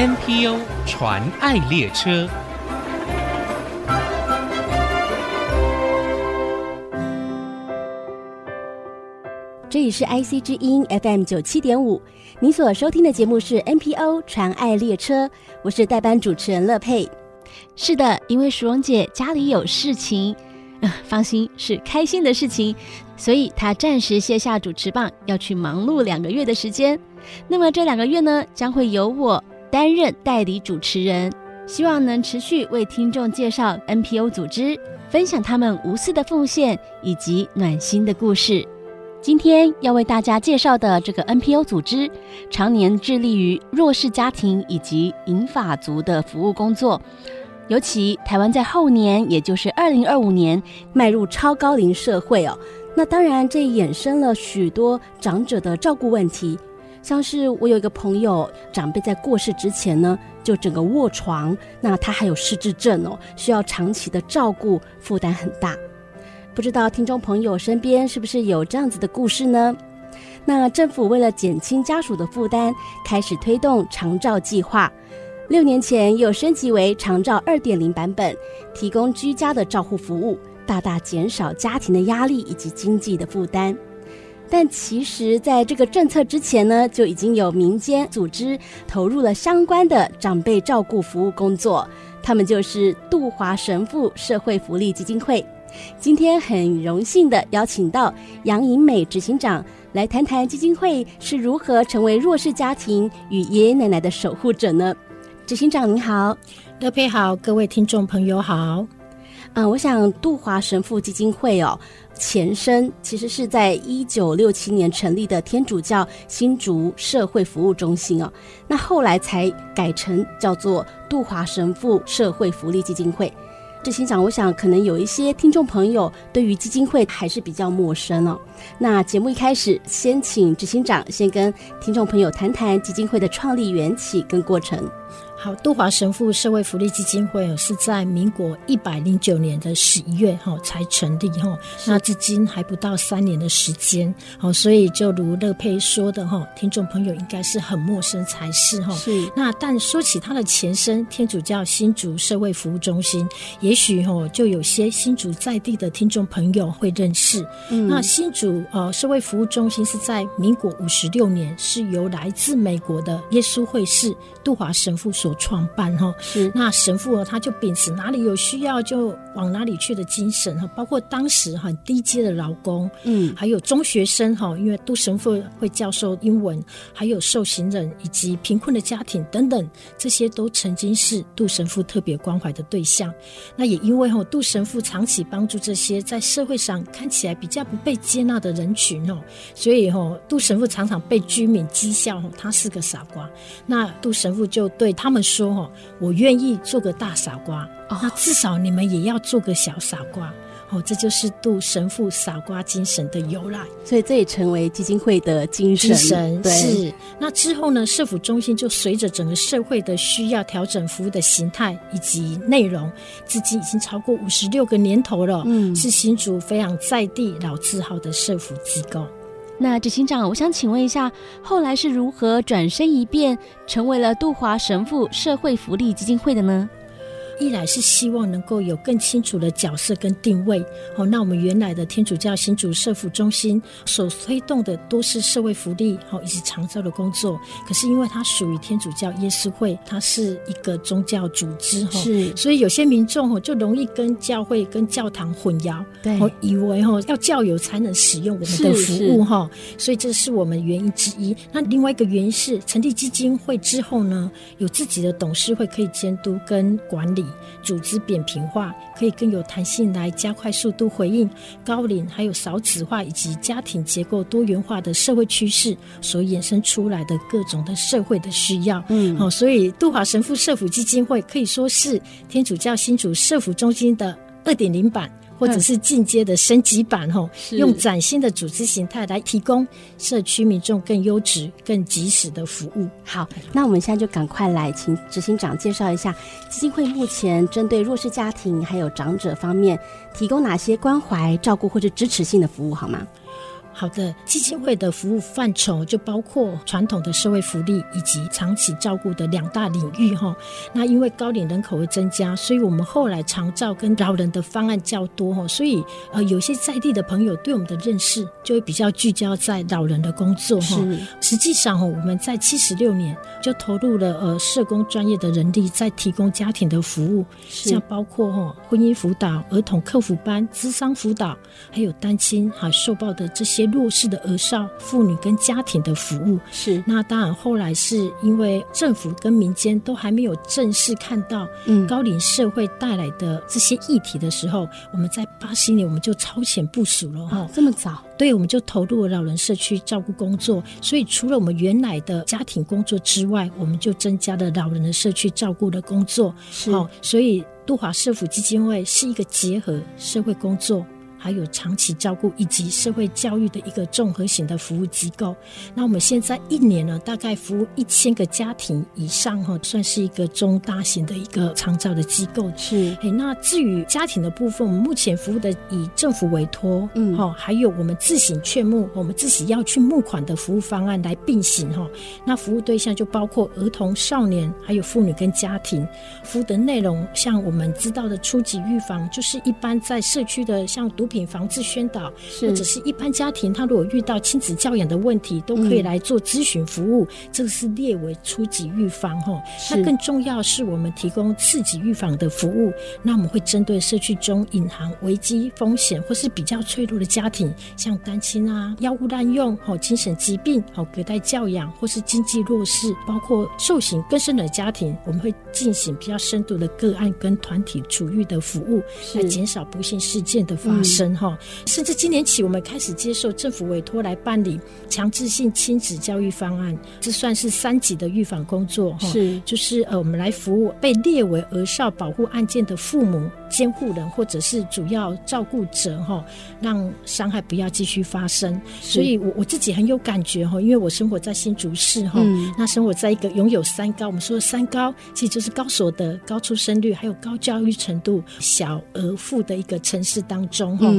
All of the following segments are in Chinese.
NPO 传爱列车。这里是 IC 之音 FM 九七点五，你所收听的节目是 NPO 传爱列车，我是代班主持人乐佩。是的，因为淑荣姐家里有事情，呃，放心，是开心的事情，所以她暂时卸下主持棒，要去忙碌两个月的时间。那么这两个月呢，将会由我担任代理主持人，希望能持续为听众介绍 NPO 组织，分享他们无私的奉献以及暖心的故事。今天要为大家介绍的这个 NPO 组织，常年致力于弱势家庭以及银发族的服务工作。尤其台湾在后年，也就是二零二五年，迈入超高龄社会哦。那当然，这衍生了许多长者的照顾问题。像是我有一个朋友，长辈在过世之前呢，就整个卧床，那他还有失智症哦，需要长期的照顾，负担很大。不知道听众朋友身边是不是有这样子的故事呢？那政府为了减轻家属的负担，开始推动长照计划。六年前又升级为长照二点零版本，提供居家的照护服务，大大减少家庭的压力以及经济的负担。但其实，在这个政策之前呢，就已经有民间组织投入了相关的长辈照顾服务工作，他们就是杜华神父社会福利基金会。今天很荣幸的邀请到杨颖美执行长来谈谈基金会是如何成为弱势家庭与爷爷奶奶的守护者呢？执行长您好，乐佩好，各位听众朋友好。啊，我想杜华神父基金会哦，前身其实是在一九六七年成立的天主教新竹社会服务中心哦，那后来才改成叫做杜华神父社会福利基金会。执行长，我想可能有一些听众朋友对于基金会还是比较陌生哦。那节目一开始，先请执行长先跟听众朋友谈谈基金会的创立缘起跟过程。好，杜华神父社会福利基金会是在民国一百零九年的十一月哈才成立哈，那至今还不到三年的时间，好，所以就如乐佩说的哈，听众朋友应该是很陌生才是哈。是。那但说起它的前身天主教新竹社会服务中心，也许哈就有些新竹在地的听众朋友会认识。嗯。那新竹呃社会服务中心是在民国五十六年是由来自美国的耶稣会士杜华神父所创办哈，是那神父他就秉持哪里有需要就往哪里去的精神哈，包括当时很低阶的劳工，嗯，还有中学生哈，因为杜神父会教授英文，还有受刑人以及贫困的家庭等等，这些都曾经是杜神父特别关怀的对象。那也因为哈，杜神父长期帮助这些在社会上看起来比较不被接纳的人群哦，所以哈，杜神父常常被居民讥笑他是个傻瓜。那杜神父就对他们。说哦，我愿意做个大傻瓜，哦，那至少你们也要做个小傻瓜哦。这就是杜神父傻瓜精神的由来，所以这也成为基金会的精神。精神对是。那之后呢，社福中心就随着整个社会的需要调整服务的形态以及内容，至今已经超过五十六个年头了。嗯，是新竹非常在地老字号的社福机构。那执行长，我想请问一下，后来是如何转身一变，成为了杜华神父社会福利基金会的呢？一来是希望能够有更清楚的角色跟定位，哦，那我们原来的天主教新主社福中心所推动的多是社会福利，好，以及长照的工作。可是因为它属于天主教耶稣会，它是一个宗教组织，哈，是，所以有些民众哦就容易跟教会跟教堂混淆，对，哦，以为哈要教友才能使用我们的服务，哈，所以这是我们原因之一。那另外一个原因是成立基金会之后呢，有自己的董事会可以监督跟管理。组织扁平化，可以更有弹性来加快速度回应高龄、还有少子化以及家庭结构多元化的社会趋势所衍生出来的各种的社会的需要。嗯，好，所以杜华神父社福基金会可以说是天主教新主社福中心的二点零版。或者是进阶的升级版吼，用崭新的组织形态来提供社区民众更优质、更及时的服务。好，那我们现在就赶快来请执行长介绍一下基金会目前针对弱势家庭还有长者方面提供哪些关怀、照顾或者支持性的服务，好吗？好的，基金会的服务范畴就包括传统的社会福利以及长期照顾的两大领域哈。那因为高龄人口会增加，所以我们后来长照跟老人的方案较多哈，所以呃有些在地的朋友对我们的认识就会比较聚焦在老人的工作哈。实际上哈，我们在七十六年就投入了呃社工专业的人力在提供家庭的服务，像包括哈婚姻辅导、儿童客服班、资商辅导，还有单亲还受暴的这些弱势的儿少妇女跟家庭的服务。是那当然后来是因为政府跟民间都还没有正式看到高龄社会带来的这些议题的时候，嗯、我们在八十年我们就超前部署了哈、啊，这么早。对，我们就投入了老人社区照顾工作。所以，除了我们原来的家庭工作之外，我们就增加了老人的社区照顾的工作。是，哦，所以杜华社福基金会是一个结合社会工作。还有长期照顾以及社会教育的一个综合型的服务机构。那我们现在一年呢，大概服务一千个家庭以上哈，算是一个中大型的一个长照的机构。是，哎，那至于家庭的部分，我们目前服务的以政府委托，嗯，哈，还有我们自行劝募，我们自己要去募款的服务方案来并行哈。那服务对象就包括儿童、少年，还有妇女跟家庭。服务的内容，像我们知道的初级预防，就是一般在社区的像独品防治宣导，或者是一般家庭，他如果遇到亲子教养的问题，都可以来做咨询服务。嗯、这个是列为初级预防哈。那更重要是我们提供次级预防的服务。那我们会针对社区中隐含危机风险或是比较脆弱的家庭，像单亲啊、药物滥用、哦精神疾病、哦隔代教养或是经济弱势，包括受刑更深的家庭，我们会进行比较深度的个案跟团体处遇的服务，来减少不幸事件的发生。嗯哈，甚至今年起，我们开始接受政府委托来办理强制性亲子教育方案，这算是三级的预防工作。是，就是呃，我们来服务被列为儿少保护案件的父母、监护人或者是主要照顾者，哈，让伤害不要继续发生。所以我我自己很有感觉哈，因为我生活在新竹市哈，嗯、那生活在一个拥有三高，我们说的三高其实就是高所得、高出生率还有高教育程度、小额富的一个城市当中哈。嗯，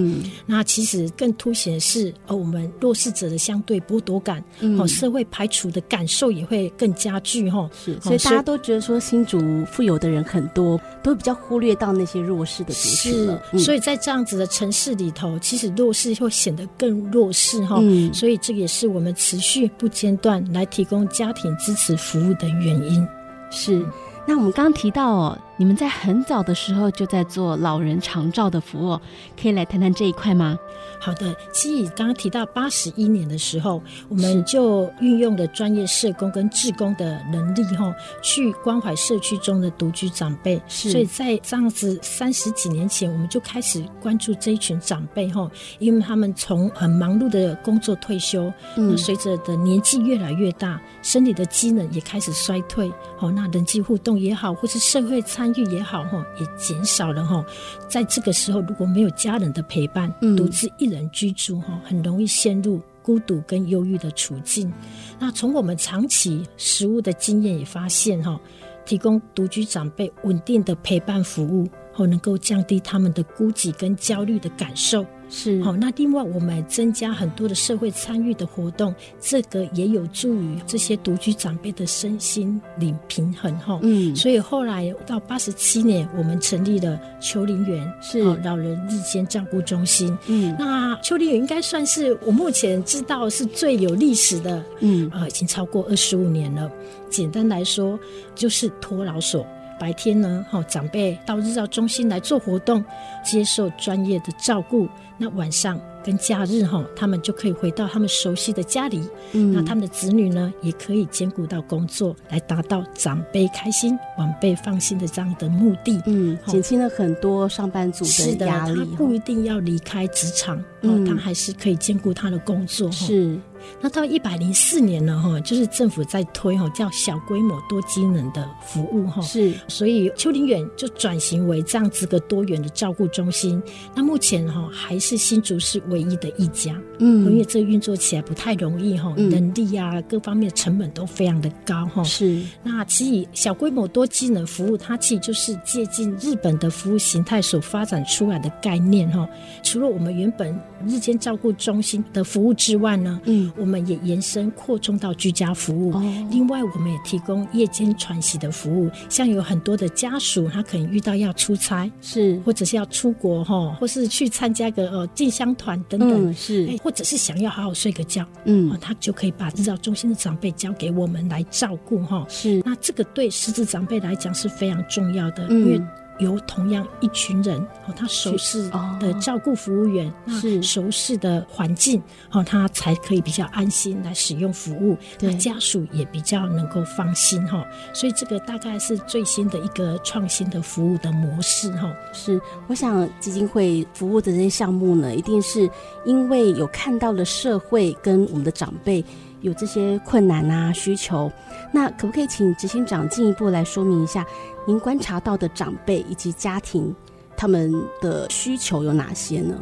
那其实更凸显的是，呃，我们弱势者的相对剥夺感，嗯，哦，社会排除的感受也会更加剧，哈，是，所以大家都觉得说新竹富有的人很多，都比较忽略到那些弱势的族群了。是，所以在这样子的城市里头，其实弱势会显得更弱势，哈，嗯，所以这也是我们持续不间断来提供家庭支持服务的原因。是，那我们刚刚提到哦。你们在很早的时候就在做老人长照的服务，可以来谈谈这一块吗？好的，其实刚刚提到八十一年的时候，我们就运用了专业社工跟志工的能力，哈，去关怀社区中的独居长辈。是，所以在这样子三十几年前，我们就开始关注这一群长辈，哈，因为他们从很忙碌的工作退休，嗯，随着的年纪越来越大，身体的机能也开始衰退，好，那人际互动也好，或是社会参与也好哈，也减少了哈。在这个时候，如果没有家人的陪伴，独自一人居住哈，很容易陷入孤独跟忧郁的处境。那从我们长期食物的经验也发现哈，提供独居长辈稳定的陪伴服务，后能够降低他们的孤寂跟焦虑的感受。是好，那另外我们增加很多的社会参与的活动，这个也有助于这些独居长辈的身心灵平衡哈。嗯，所以后来到八十七年，我们成立了秋林园，是老人日间照顾中心。嗯，那秋林园应该算是我目前知道是最有历史的，嗯，啊，已经超过二十五年了。简单来说，就是托老所。白天呢，哈，长辈到日照中心来做活动，接受专业的照顾。那晚上跟假日哈，他们就可以回到他们熟悉的家里。嗯，那他们的子女呢，也可以兼顾到工作，来达到长辈开心、晚辈放心的这样的目的。嗯，减轻了很多上班族的压力。他不一定要离开职场，嗯，他还是可以兼顾他的工作。是。那到一百零四年呢，哈，就是政府在推哈叫小规模多机能的服务哈，是，所以邱林远就转型为这样子个多元的照顾中心。那目前哈还是新竹市唯一的一家，嗯，因为这运作起来不太容易哈，人力啊各方面成本都非常的高哈。是，那其实小规模多机能服务，它其实就是借鉴日本的服务形态所发展出来的概念哈。除了我们原本日间照顾中心的服务之外呢，嗯，我们也延伸扩充到居家服务。哦，另外我们也提供夜间喘息的服务，像有很多的家属，他可能遇到要出差，是或者是要出国哈，或是去参加个呃进香团等等，嗯，是，或者是想要好好睡个觉，嗯，他就可以把日照中心的长辈交给我们来照顾哈。是，那这个对失智长辈来讲是非常重要的，嗯，因为。由同样一群人哦，他熟悉的照顾服务员，是、熟悉的环境哦，他才可以比较安心来使用服务，那家属也比较能够放心哈。所以这个大概是最新的一个创新的服务的模式哈。是，我想基金会服务的这些项目呢，一定是因为有看到了社会跟我们的长辈有这些困难啊需求，那可不可以请执行长进一步来说明一下？您观察到的长辈以及家庭，他们的需求有哪些呢？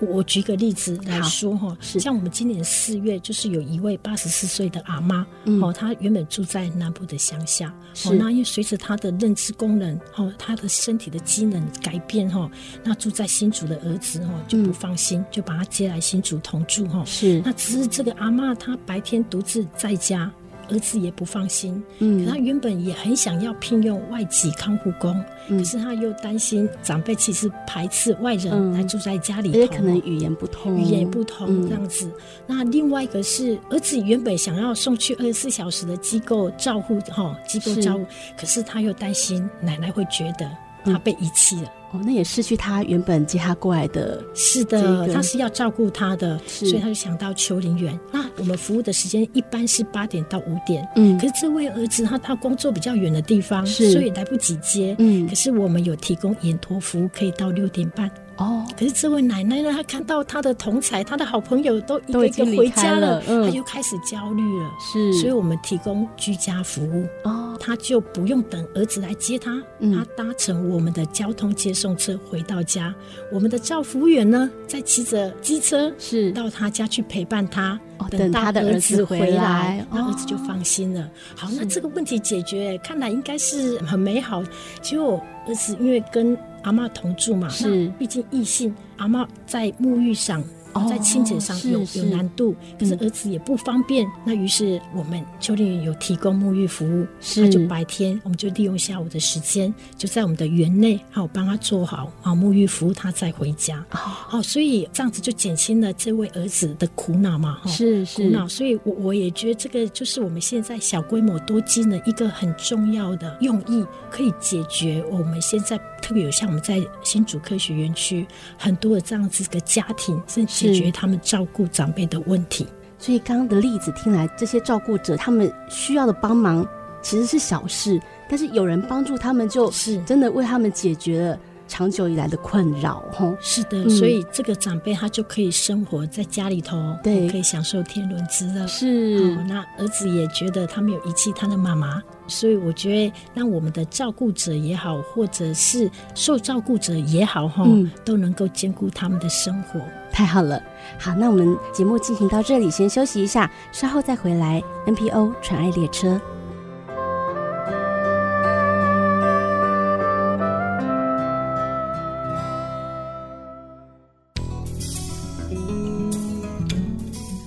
我举个例子来说哈，像我们今年四月，就是有一位八十四岁的阿妈，哦，她原本住在南部的乡下，哦，那因为随着她的认知功能，哦，她的身体的机能改变，哈，那住在新竹的儿子，哈，就不放心，就把她接来新竹同住，哈，是。那只是这个阿妈，她白天独自在家。儿子也不放心，嗯，可他原本也很想要聘用外籍看护工，嗯，可是他又担心长辈其实排斥外人来住在家里头，也可能语言不通，语言不通这样子。那另外一个是儿子原本想要送去二十四小时的机构照护，哈，机构照护，可是他又担心奶奶会觉得他被遗弃了。哦，那也失去他原本接他过来的，是的，他是要照顾他的，所以他就想到邱林园。那我们服务的时间一般是八点到五点，嗯，可是这位儿子他他工作比较远的地方，所以来不及接，嗯，可是我们有提供延托服务，可以到六点半。哦，可是这位奶奶呢，她看到她的同才、她的好朋友都一个一个回家了，她、嗯、就开始焦虑了。是，所以我们提供居家服务。哦，她就不用等儿子来接她，她、嗯、搭乘我们的交通接送车回到家。我们的照服务员呢，在骑着机车是到她家去陪伴她，哦、等他的儿子回来，那儿子就放心了。哦、好，那这个问题解决，看来应该是很美好。结果儿子因为跟阿嬷同住嘛，是，毕竟异性，阿嬷在沐浴上。在清洁上有有难度，可是儿子也不方便。那于是我们丘陵园有提供沐浴服务，他就白天我们就利用下午的时间，就在我们的园内，好帮他做好啊沐浴服务，他再回家。好，所以这样子就减轻了这位儿子的苦恼嘛。是是苦恼，所以我我也觉得这个就是我们现在小规模多机能一个很重要的用意，可以解决我们现在特别有像我们在新竹科学园区很多的这样子的家庭，是。解决他们照顾长辈的问题，所以刚刚的例子听来，这些照顾者他们需要的帮忙其实是小事，但是有人帮助他们，就是真的为他们解决了长久以来的困扰。吼，是的，所以这个长辈他就可以生活在家里头，对，可以享受天伦之乐。是，那儿子也觉得他没有遗弃他的妈妈。所以我觉得，让我们的照顾者也好，或者是受照顾者也好，哈、嗯，都能够兼顾他们的生活。太好了，好，那我们节目进行到这里，先休息一下，稍后再回来。NPO 传爱列车，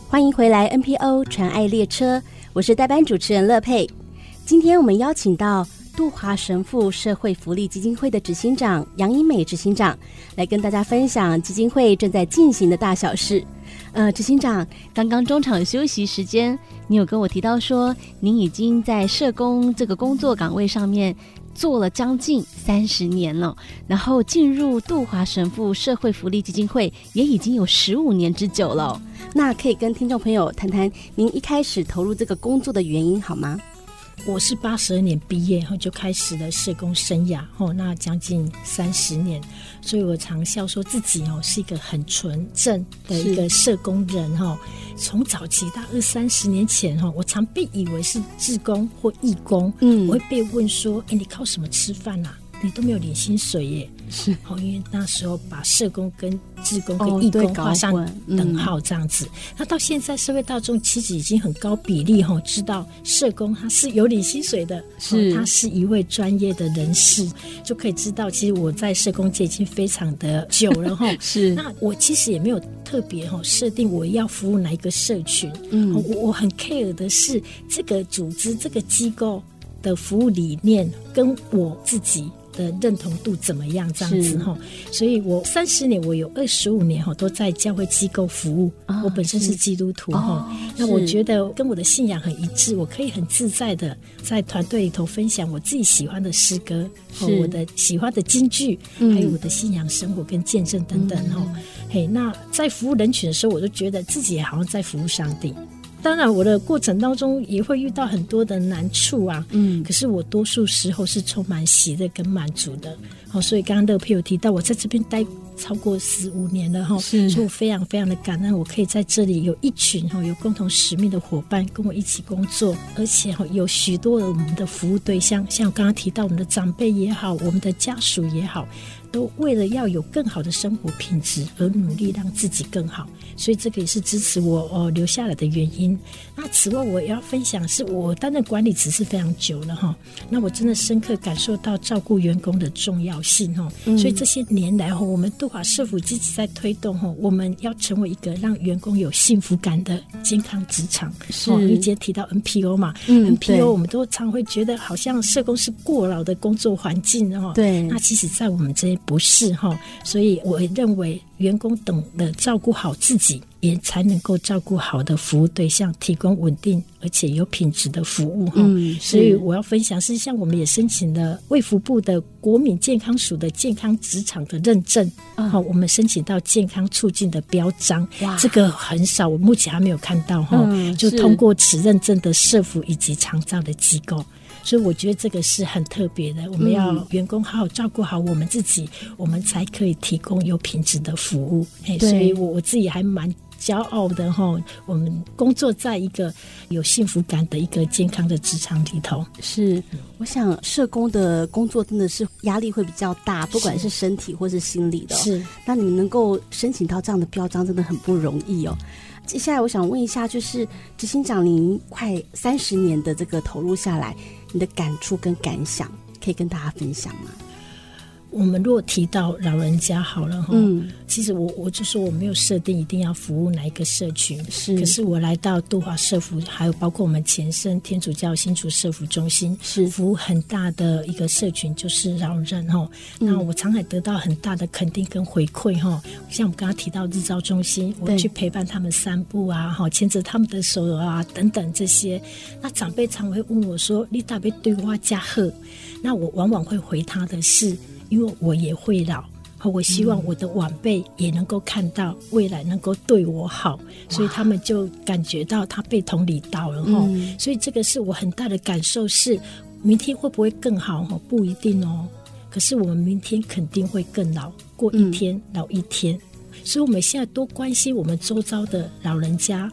欢迎回来。NPO 传爱列车，我是代班主持人乐佩。今天我们邀请到杜华神父社会福利基金会的执行长杨英美执行长来跟大家分享基金会正在进行的大小事。呃，执行长，刚刚中场休息时间，你有跟我提到说，您已经在社工这个工作岗位上面做了将近三十年了，然后进入杜华神父社会福利基金会也已经有十五年之久了。那可以跟听众朋友谈谈您一开始投入这个工作的原因好吗？我是八十二年毕业后就开始了社工生涯，哦，那将近三十年，所以我常笑说自己哦是一个很纯正的一个社工人哈。从早期到二三十年前哈，我常被以为是志工或义工，嗯，我会被问说，哎，你靠什么吃饭呐？你都没有领薪水耶。是，哦，因为那时候把社工跟志工跟义工画上等号，这样子。哦嗯、那到现在社会大众其实已经很高比例哈，知道社工他是有领薪水的，是他是一位专业的人士，就可以知道，其实我在社工界已经非常的久了哈。是，那我其实也没有特别哈设定我要服务哪一个社群，嗯，我我很 care 的是这个组织这个机构的服务理念跟我自己。的认同度怎么样？这样子哈，所以我三十年，我有二十五年哈都在教会机构服务。哦、我本身是基督徒哈，哦、那我觉得跟我的信仰很一致，我可以很自在的在团队里头分享我自己喜欢的诗歌和我的喜欢的京剧，嗯、还有我的信仰生活跟见证等等哈。嗯、嘿，那在服务人群的时候，我就觉得自己也好像在服务上帝。当然，我的过程当中也会遇到很多的难处啊。嗯，可是我多数时候是充满喜乐跟满足的。好，所以刚刚乐佩有提到，我在这边待超过十五年了哈，是所以我非常非常的感恩，我可以在这里有一群哈有共同使命的伙伴跟我一起工作，而且哈有许多的我们的服务对象，像我刚刚提到我们的长辈也好，我们的家属也好。都为了要有更好的生活品质而努力，让自己更好，所以这个也是支持我哦留下来的原因。那此外，我要分享是我担任管理职是非常久了哈，那我真的深刻感受到照顾员工的重要性哈。所以这些年来哈，我们杜华社府积极在推动哈，我们要成为一个让员工有幸福感的健康职场。是，你今天提到 NPO 嘛，嗯，NPO 我们都常会觉得好像社工是过劳的工作环境哈。对，那其实，在我们这。不是哈，所以我认为员工懂得照顾好自己，也才能够照顾好的服务对象，提供稳定而且有品质的服务哈。嗯，所以我要分享是，像我们也申请了卫福部的国民健康署的健康职场的认证，好，我们申请到健康促进的标章，哇，这个很少，我目前还没有看到哈，就通过此认证的社福以及长照的机构。所以我觉得这个是很特别的，我们要员工好好照顾好我们自己，嗯、我们才可以提供有品质的服务。哎所以我我自己还蛮骄傲的哈。我们工作在一个有幸福感的一个健康的职场里头。是，我想社工的工作真的是压力会比较大，不管是身体或是心理的。是，那你们能够申请到这样的标章，真的很不容易哦。接下来我想问一下，就是执行长，您快三十年的这个投入下来。你的感触跟感想，可以跟大家分享吗？我们如果提到老人家好了哈，嗯，其实我我就说我没有设定一定要服务哪一个社群，是。可是我来到杜华社福，还有包括我们前身天主教新竹社福中心，是服务很大的一个社群，就是老人哈。嗯、那我常常得到很大的肯定跟回馈哈。像我们刚刚提到日照中心，我去陪伴他们散步啊，哈，牵着他们的手啊，等等这些。那长辈常会问我说：“你大别对我加贺？”那我往往会回他的是。因为我也会老，我希望我的晚辈也能够看到未来能够对我好，嗯、所以他们就感觉到他被同理到了哈。嗯、所以这个是我很大的感受是，明天会不会更好哈？不一定哦。可是我们明天肯定会更老，过一天、嗯、老一天。所以我们现在多关心我们周遭的老人家，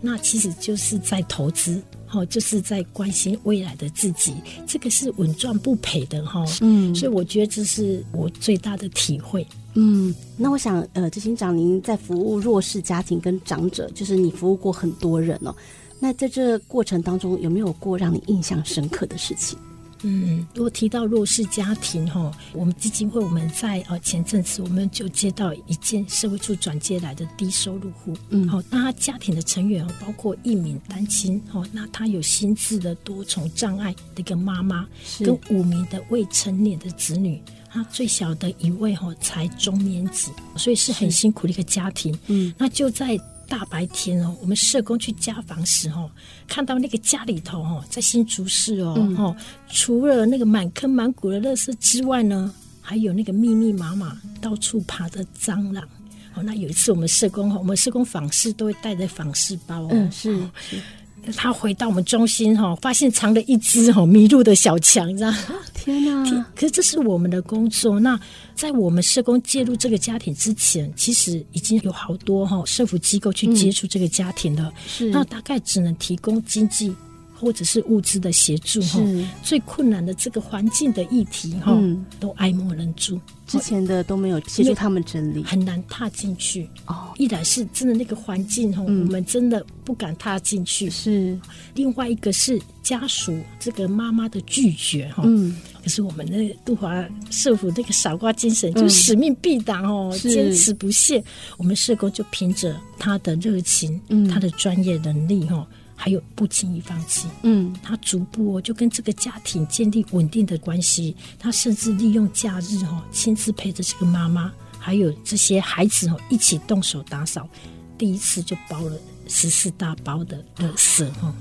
那其实就是在投资。哦，就是在关心未来的自己，这个是稳赚不赔的哈。嗯，所以我觉得这是我最大的体会。嗯，那我想，呃，执行长，您在服务弱势家庭跟长者，就是你服务过很多人哦。那在这过程当中，有没有过让你印象深刻的事情？嗯，如果提到弱势家庭哈，我们基金会我们在呃前阵子我们就接到一件社会处转接来的低收入户，嗯，好，那他家庭的成员包括一名单亲，哦，那他有心智的多重障碍的一个妈妈，是。跟五名的未成年的子女，他最小的一位哈才中年级，所以是很辛苦的一个家庭，嗯，那就在。大白天哦，我们社工去家访时哦，看到那个家里头哦，在新竹市哦，哦、嗯，除了那个满坑满谷的垃圾之外呢，还有那个密密麻麻到处爬的蟑螂哦。那有一次我们社工哈，我们社工访视都会带着访视包哦，嗯，是，是他回到我们中心哈，发现藏了一只哈迷路的小强，你知道？天哪！可是这是我们的工作。那在我们社工介入这个家庭之前，其实已经有好多哈社福机构去接触这个家庭了。是，那大概只能提供经济。或者是物资的协助哈，最困难的这个环境的议题哈，嗯、都爱莫能助。之前的都没有协助他们整理，很难踏进去。哦，一来是真的那个环境哈，嗯、我们真的不敢踏进去。是，另外一个是家属这个妈妈的拒绝哈。嗯，可是我们的杜华社福那个傻瓜精神，就使命必达哦，嗯、坚持不懈。我们社工就凭着他的热情，嗯，他的专业能力哈。还有不轻易放弃，嗯，他逐步哦就跟这个家庭建立稳定的关系，他甚至利用假日哦亲自陪着这个妈妈，还有这些孩子哦一起动手打扫，第一次就包了十四大包的垃圾哈。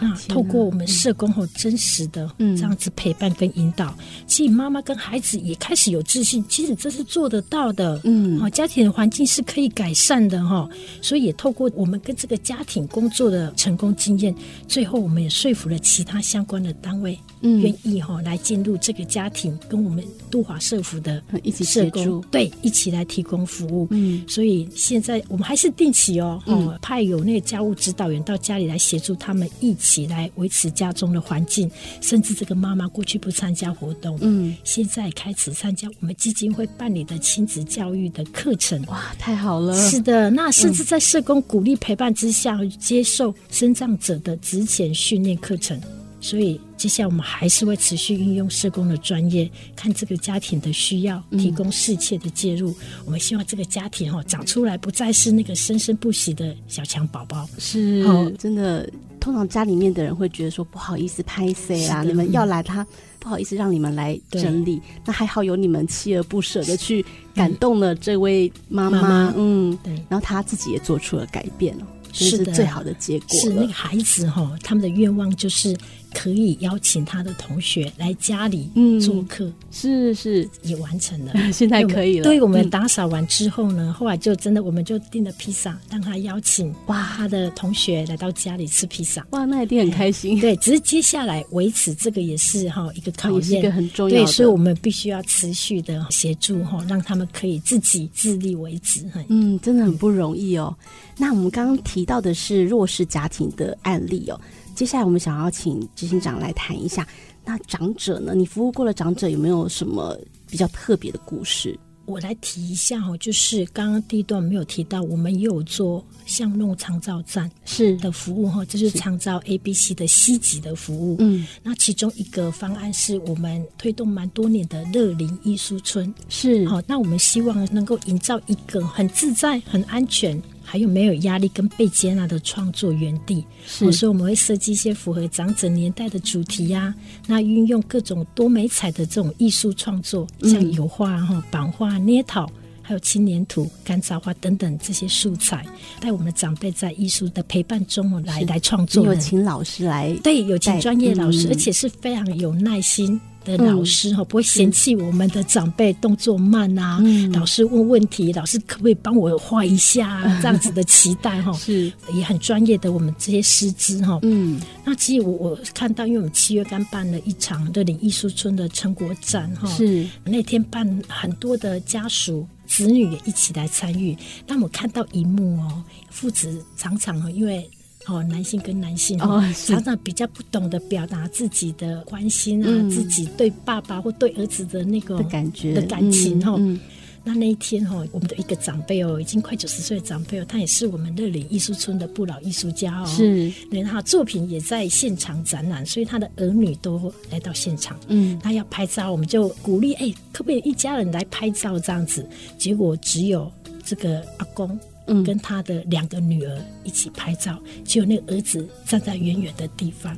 那透过我们社工后真实的这样子陪伴跟引导，其实妈妈跟孩子也开始有自信，其实这是做得到的。嗯，好，家庭的环境是可以改善的哈。所以也透过我们跟这个家庭工作的成功经验，最后我们也说服了其他相关的单位，嗯，愿意哈来进入这个家庭，跟我们杜华社福的一起社工对一起来提供服务。嗯，所以现在我们还是定期哦，哦派有那个家务指导员到家里来协助他们一。起来维持家中的环境，甚至这个妈妈过去不参加活动，嗯，现在开始参加我们基金会办理的亲子教育的课程，哇，太好了！是的，那甚至在社工鼓励陪伴之下，嗯、接受生长者的职前训练课程。所以，接下来我们还是会持续运用社工的专业，看这个家庭的需要，提供适切的介入。嗯、我们希望这个家庭哦长出来，不再是那个生生不息的小强宝宝。是，哦、真的。通常家里面的人会觉得说不好意思拍谁啊，你们要来他不好意思让你们来整理，那还好有你们锲而不舍的去感动了这位妈妈，妈妈嗯，对，然后他自己也做出了改变是最好的结果。是那个孩子哈，他们的愿望就是。可以邀请他的同学来家里做客，嗯、是是也完成了，现在可以了。对，我们打扫完之后呢，嗯、后来就真的我们就订了披萨，让他邀请哇他的同学来到家里吃披萨，哇，那一定很开心。对，只是接下来维持这个也是哈一个考验，是一个很重要的。对，所以我们必须要持续的协助哈，让他们可以自己自立为止。嗯，真的很不容易哦。嗯、那我们刚刚提到的是弱势家庭的案例哦。接下来我们想要请执行长来谈一下，那长者呢？你服务过的长者有没有什么比较特别的故事？我来提一下哈，就是刚刚第一段没有提到，我们也有做巷弄长照站是的服务哈，这是长照 A、B、C 的 C 级的服务。嗯，那其中一个方案是我们推动蛮多年的乐林艺术村是好，那我们希望能够营造一个很自在、很安全。还有没有压力跟被接纳的创作园地？是，所以我们会设计一些符合长者年代的主题呀、啊。那运用各种多美彩的这种艺术创作，像油画、哈版画、捏陶，还有青年土、干燥花等等这些素材，带我们的长辈在艺术的陪伴中来来创作。有请老师来，对，有请专业老师，嗯、而且是非常有耐心。的老师哈，不会嫌弃我们的长辈动作慢啊。嗯、老师问问题，老师可不可以帮我画一下？这样子的期待哈，是也很专业的。我们这些师资哈，嗯，那其实我我看到，因为我们七月刚办了一场乐林艺术村的成果展哈，是那天办很多的家属子女也一起来参与。那我看到一幕哦，父子常常因为。哦，男性跟男性哦，常常比较不懂得表达自己的关心啊，嗯、自己对爸爸或对儿子的那个的感觉。的感情哈。嗯。嗯、那那一天哈，我们的一个长辈哦，已经快九十岁的长辈哦，他也是我们乐岭艺术村的不老艺术家哦，是，对，他作品也在现场展览，所以他的儿女都来到现场，嗯，他要拍照，我们就鼓励，哎，可不可以一家人来拍照这样子？结果只有这个阿公。嗯，跟他的两个女儿一起拍照，只有那个儿子站在远远的地方，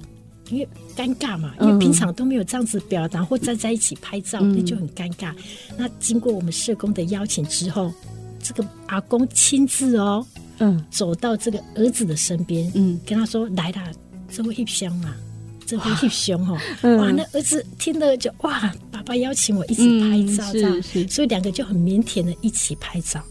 因为尴尬嘛，因为平常都没有这样子表达或站在一起拍照，那就很尴尬。那经过我们社工的邀请之后，这个阿公亲自哦，嗯，走到这个儿子的身边，嗯，跟他说：“来啦，这位一香嘛，这位一香哈，哇，那儿子听了就哇，爸爸邀请我一起拍照，这样，所以两个就很腼腆的一起拍照。”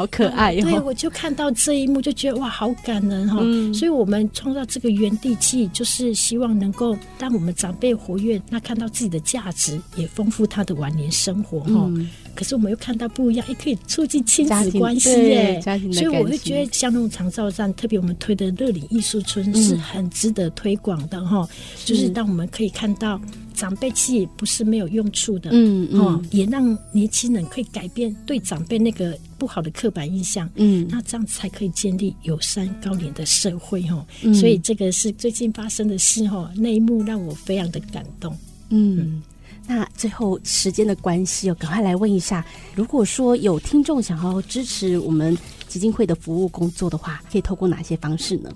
好可爱哟、哦！对，我就看到这一幕，就觉得哇，好感人哈、哦嗯。所以，我们创造这个原地记，就是希望能够当我们长辈活跃，那看到自己的价值，也丰富他的晚年生活哈、嗯。可是，我们又看到不一样，也可以促进亲子关系耶。所以，我会觉得像那种长照站，特别我们推的乐龄艺术村是很值得推广的哈、嗯。就是当我们可以看到。长辈其实也不是没有用处的，嗯嗯、哦，也让年轻人可以改变对长辈那个不好的刻板印象，嗯，那这样才可以建立友善高龄的社会，哦、嗯，所以这个是最近发生的事，哦，那一幕让我非常的感动，嗯，嗯，那最后时间的关系哦，赶快来问一下，如果说有听众想要支持我们基金会的服务工作的话，可以透过哪些方式呢？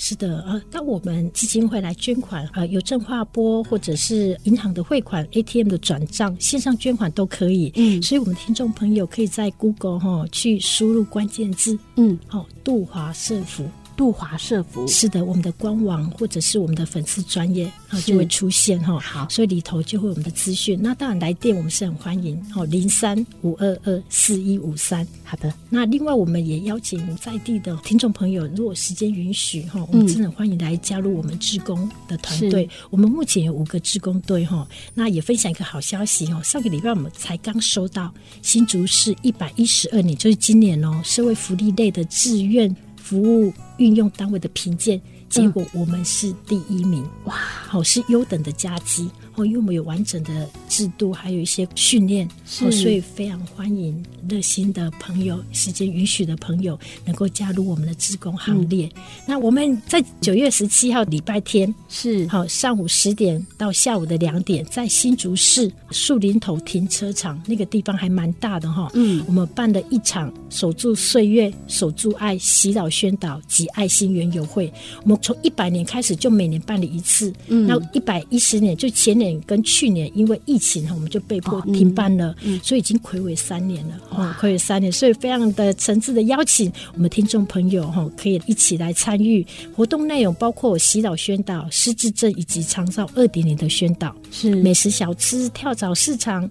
是的，呃，当我们基金会来捐款，呃，邮政划拨或者是银行的汇款、ATM 的转账、线上捐款都可以。嗯，所以我们听众朋友可以在 Google 哈、哦、去输入关键字，嗯，好、哦，杜华社福。杜华社福是的，我们的官网或者是我们的粉丝专业啊就会出现哈。好，所以里头就会有我们的资讯。那当然来电我们是很欢迎哦，零三五二二四一五三。好的。那另外我们也邀请在地的听众朋友，如果时间允许哈，我们真的欢迎来加入我们志工的团队。我们目前有五个志工队哈。那也分享一个好消息哦，上个礼拜我们才刚收到新竹市一百一十二年，就是今年哦，社会福利类的志愿服务运用单位的评鉴，结果我们是第一名，嗯、哇！好，是优等的佳绩哦。因为我们有完整的制度，还有一些训练，所以非常欢迎热心的朋友，时间允许的朋友能够加入我们的职工行列。嗯、那我们在九月十七号礼拜天是好上午十点到下午的两点，在新竹市树林头停车场那个地方还蛮大的哈。嗯，我们办了一场守住岁月、守住爱、洗脑宣导及爱心园游会。我们从一百年开始就每年办理一次，嗯，那一百一十年就前年。跟去年因为疫情哈，我们就被迫停办了，哦嗯、所以已经睽违三年了，哦，睽违三年，所以非常的诚挚的邀请我们听众朋友哈，可以一起来参与活动内容，包括洗脑宣导、失智症以及长照二点零的宣导，是美食小吃、跳蚤市场。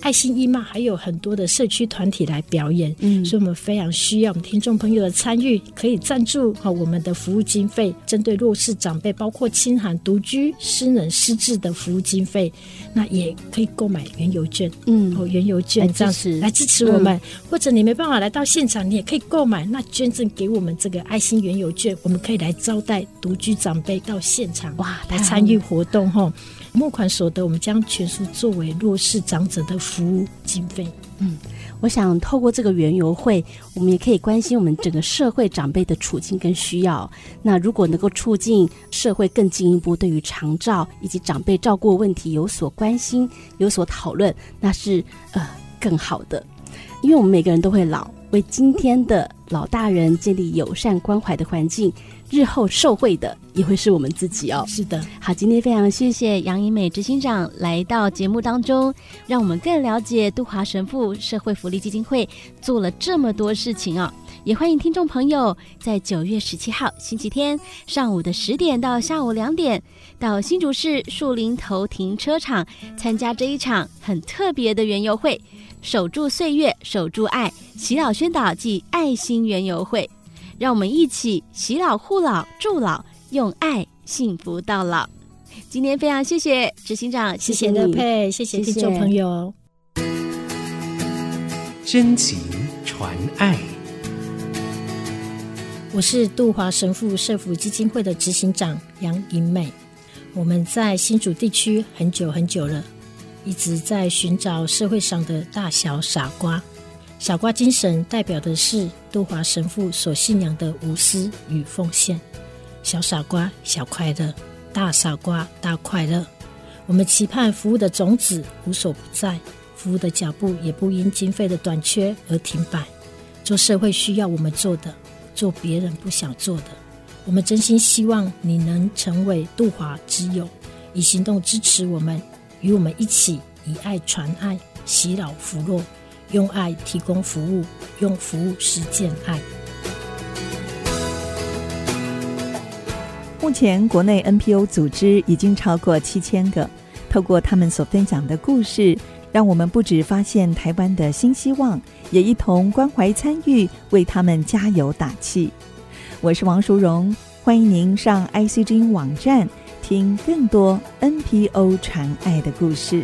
爱心义卖还有很多的社区团体来表演，嗯，所以我们非常需要我们听众朋友的参与，可以赞助好我们的服务经费，针对弱势长辈，包括清寒、独居、失能、失智的服务经费，那也可以购买原油券，嗯，哦，原油券这样子来支持。我们，嗯，或者你没办法来到现场，你也可以购买，那捐赠给我们这个爱心原油券，我们可以来招待独居长辈到现场哇，来参与活动哈。募款所得，我们将全数作为弱势长者的服务经费。嗯，我想透过这个园游会，我们也可以关心我们整个社会长辈的处境跟需要。那如果能够促进社会更进一步对于长照以及长辈照顾问题有所关心、有所讨论，那是呃更好的。因为我们每个人都会老，为今天的老大人建立友善关怀的环境。日后受惠的也会是我们自己哦。是的，好，今天非常谢谢杨以美执行长来到节目当中，让我们更了解杜华神父社会福利基金会做了这么多事情哦。也欢迎听众朋友在九月十七号星期天上午的十点到下午两点，到新竹市树林头停车场参加这一场很特别的园游会，守住岁月，守住爱，洗脑宣导暨爱心园游会。让我们一起洗老护老助老，用爱幸福到老。今天非常谢谢执行长，谢谢乐佩，谢谢听众朋友。真情传爱，我是杜华神父社福基金会的执行长杨颖美。我们在新竹地区很久很久了，一直在寻找社会上的大小傻瓜。傻瓜精神代表的是杜华神父所信仰的无私与奉献。小傻瓜，小快乐；大傻瓜，大快乐。我们期盼服务的种子无所不在，服务的脚步也不因经费的短缺而停摆。做社会需要我们做的，做别人不想做的。我们真心希望你能成为杜华之友，以行动支持我们，与我们一起以爱传爱，洗老扶弱。用爱提供服务，用服务实践爱。目前国内 NPO 组织已经超过七千个，透过他们所分享的故事，让我们不止发现台湾的新希望，也一同关怀参与，为他们加油打气。我是王淑荣，欢迎您上 ICG 网站听更多 NPO 传爱的故事。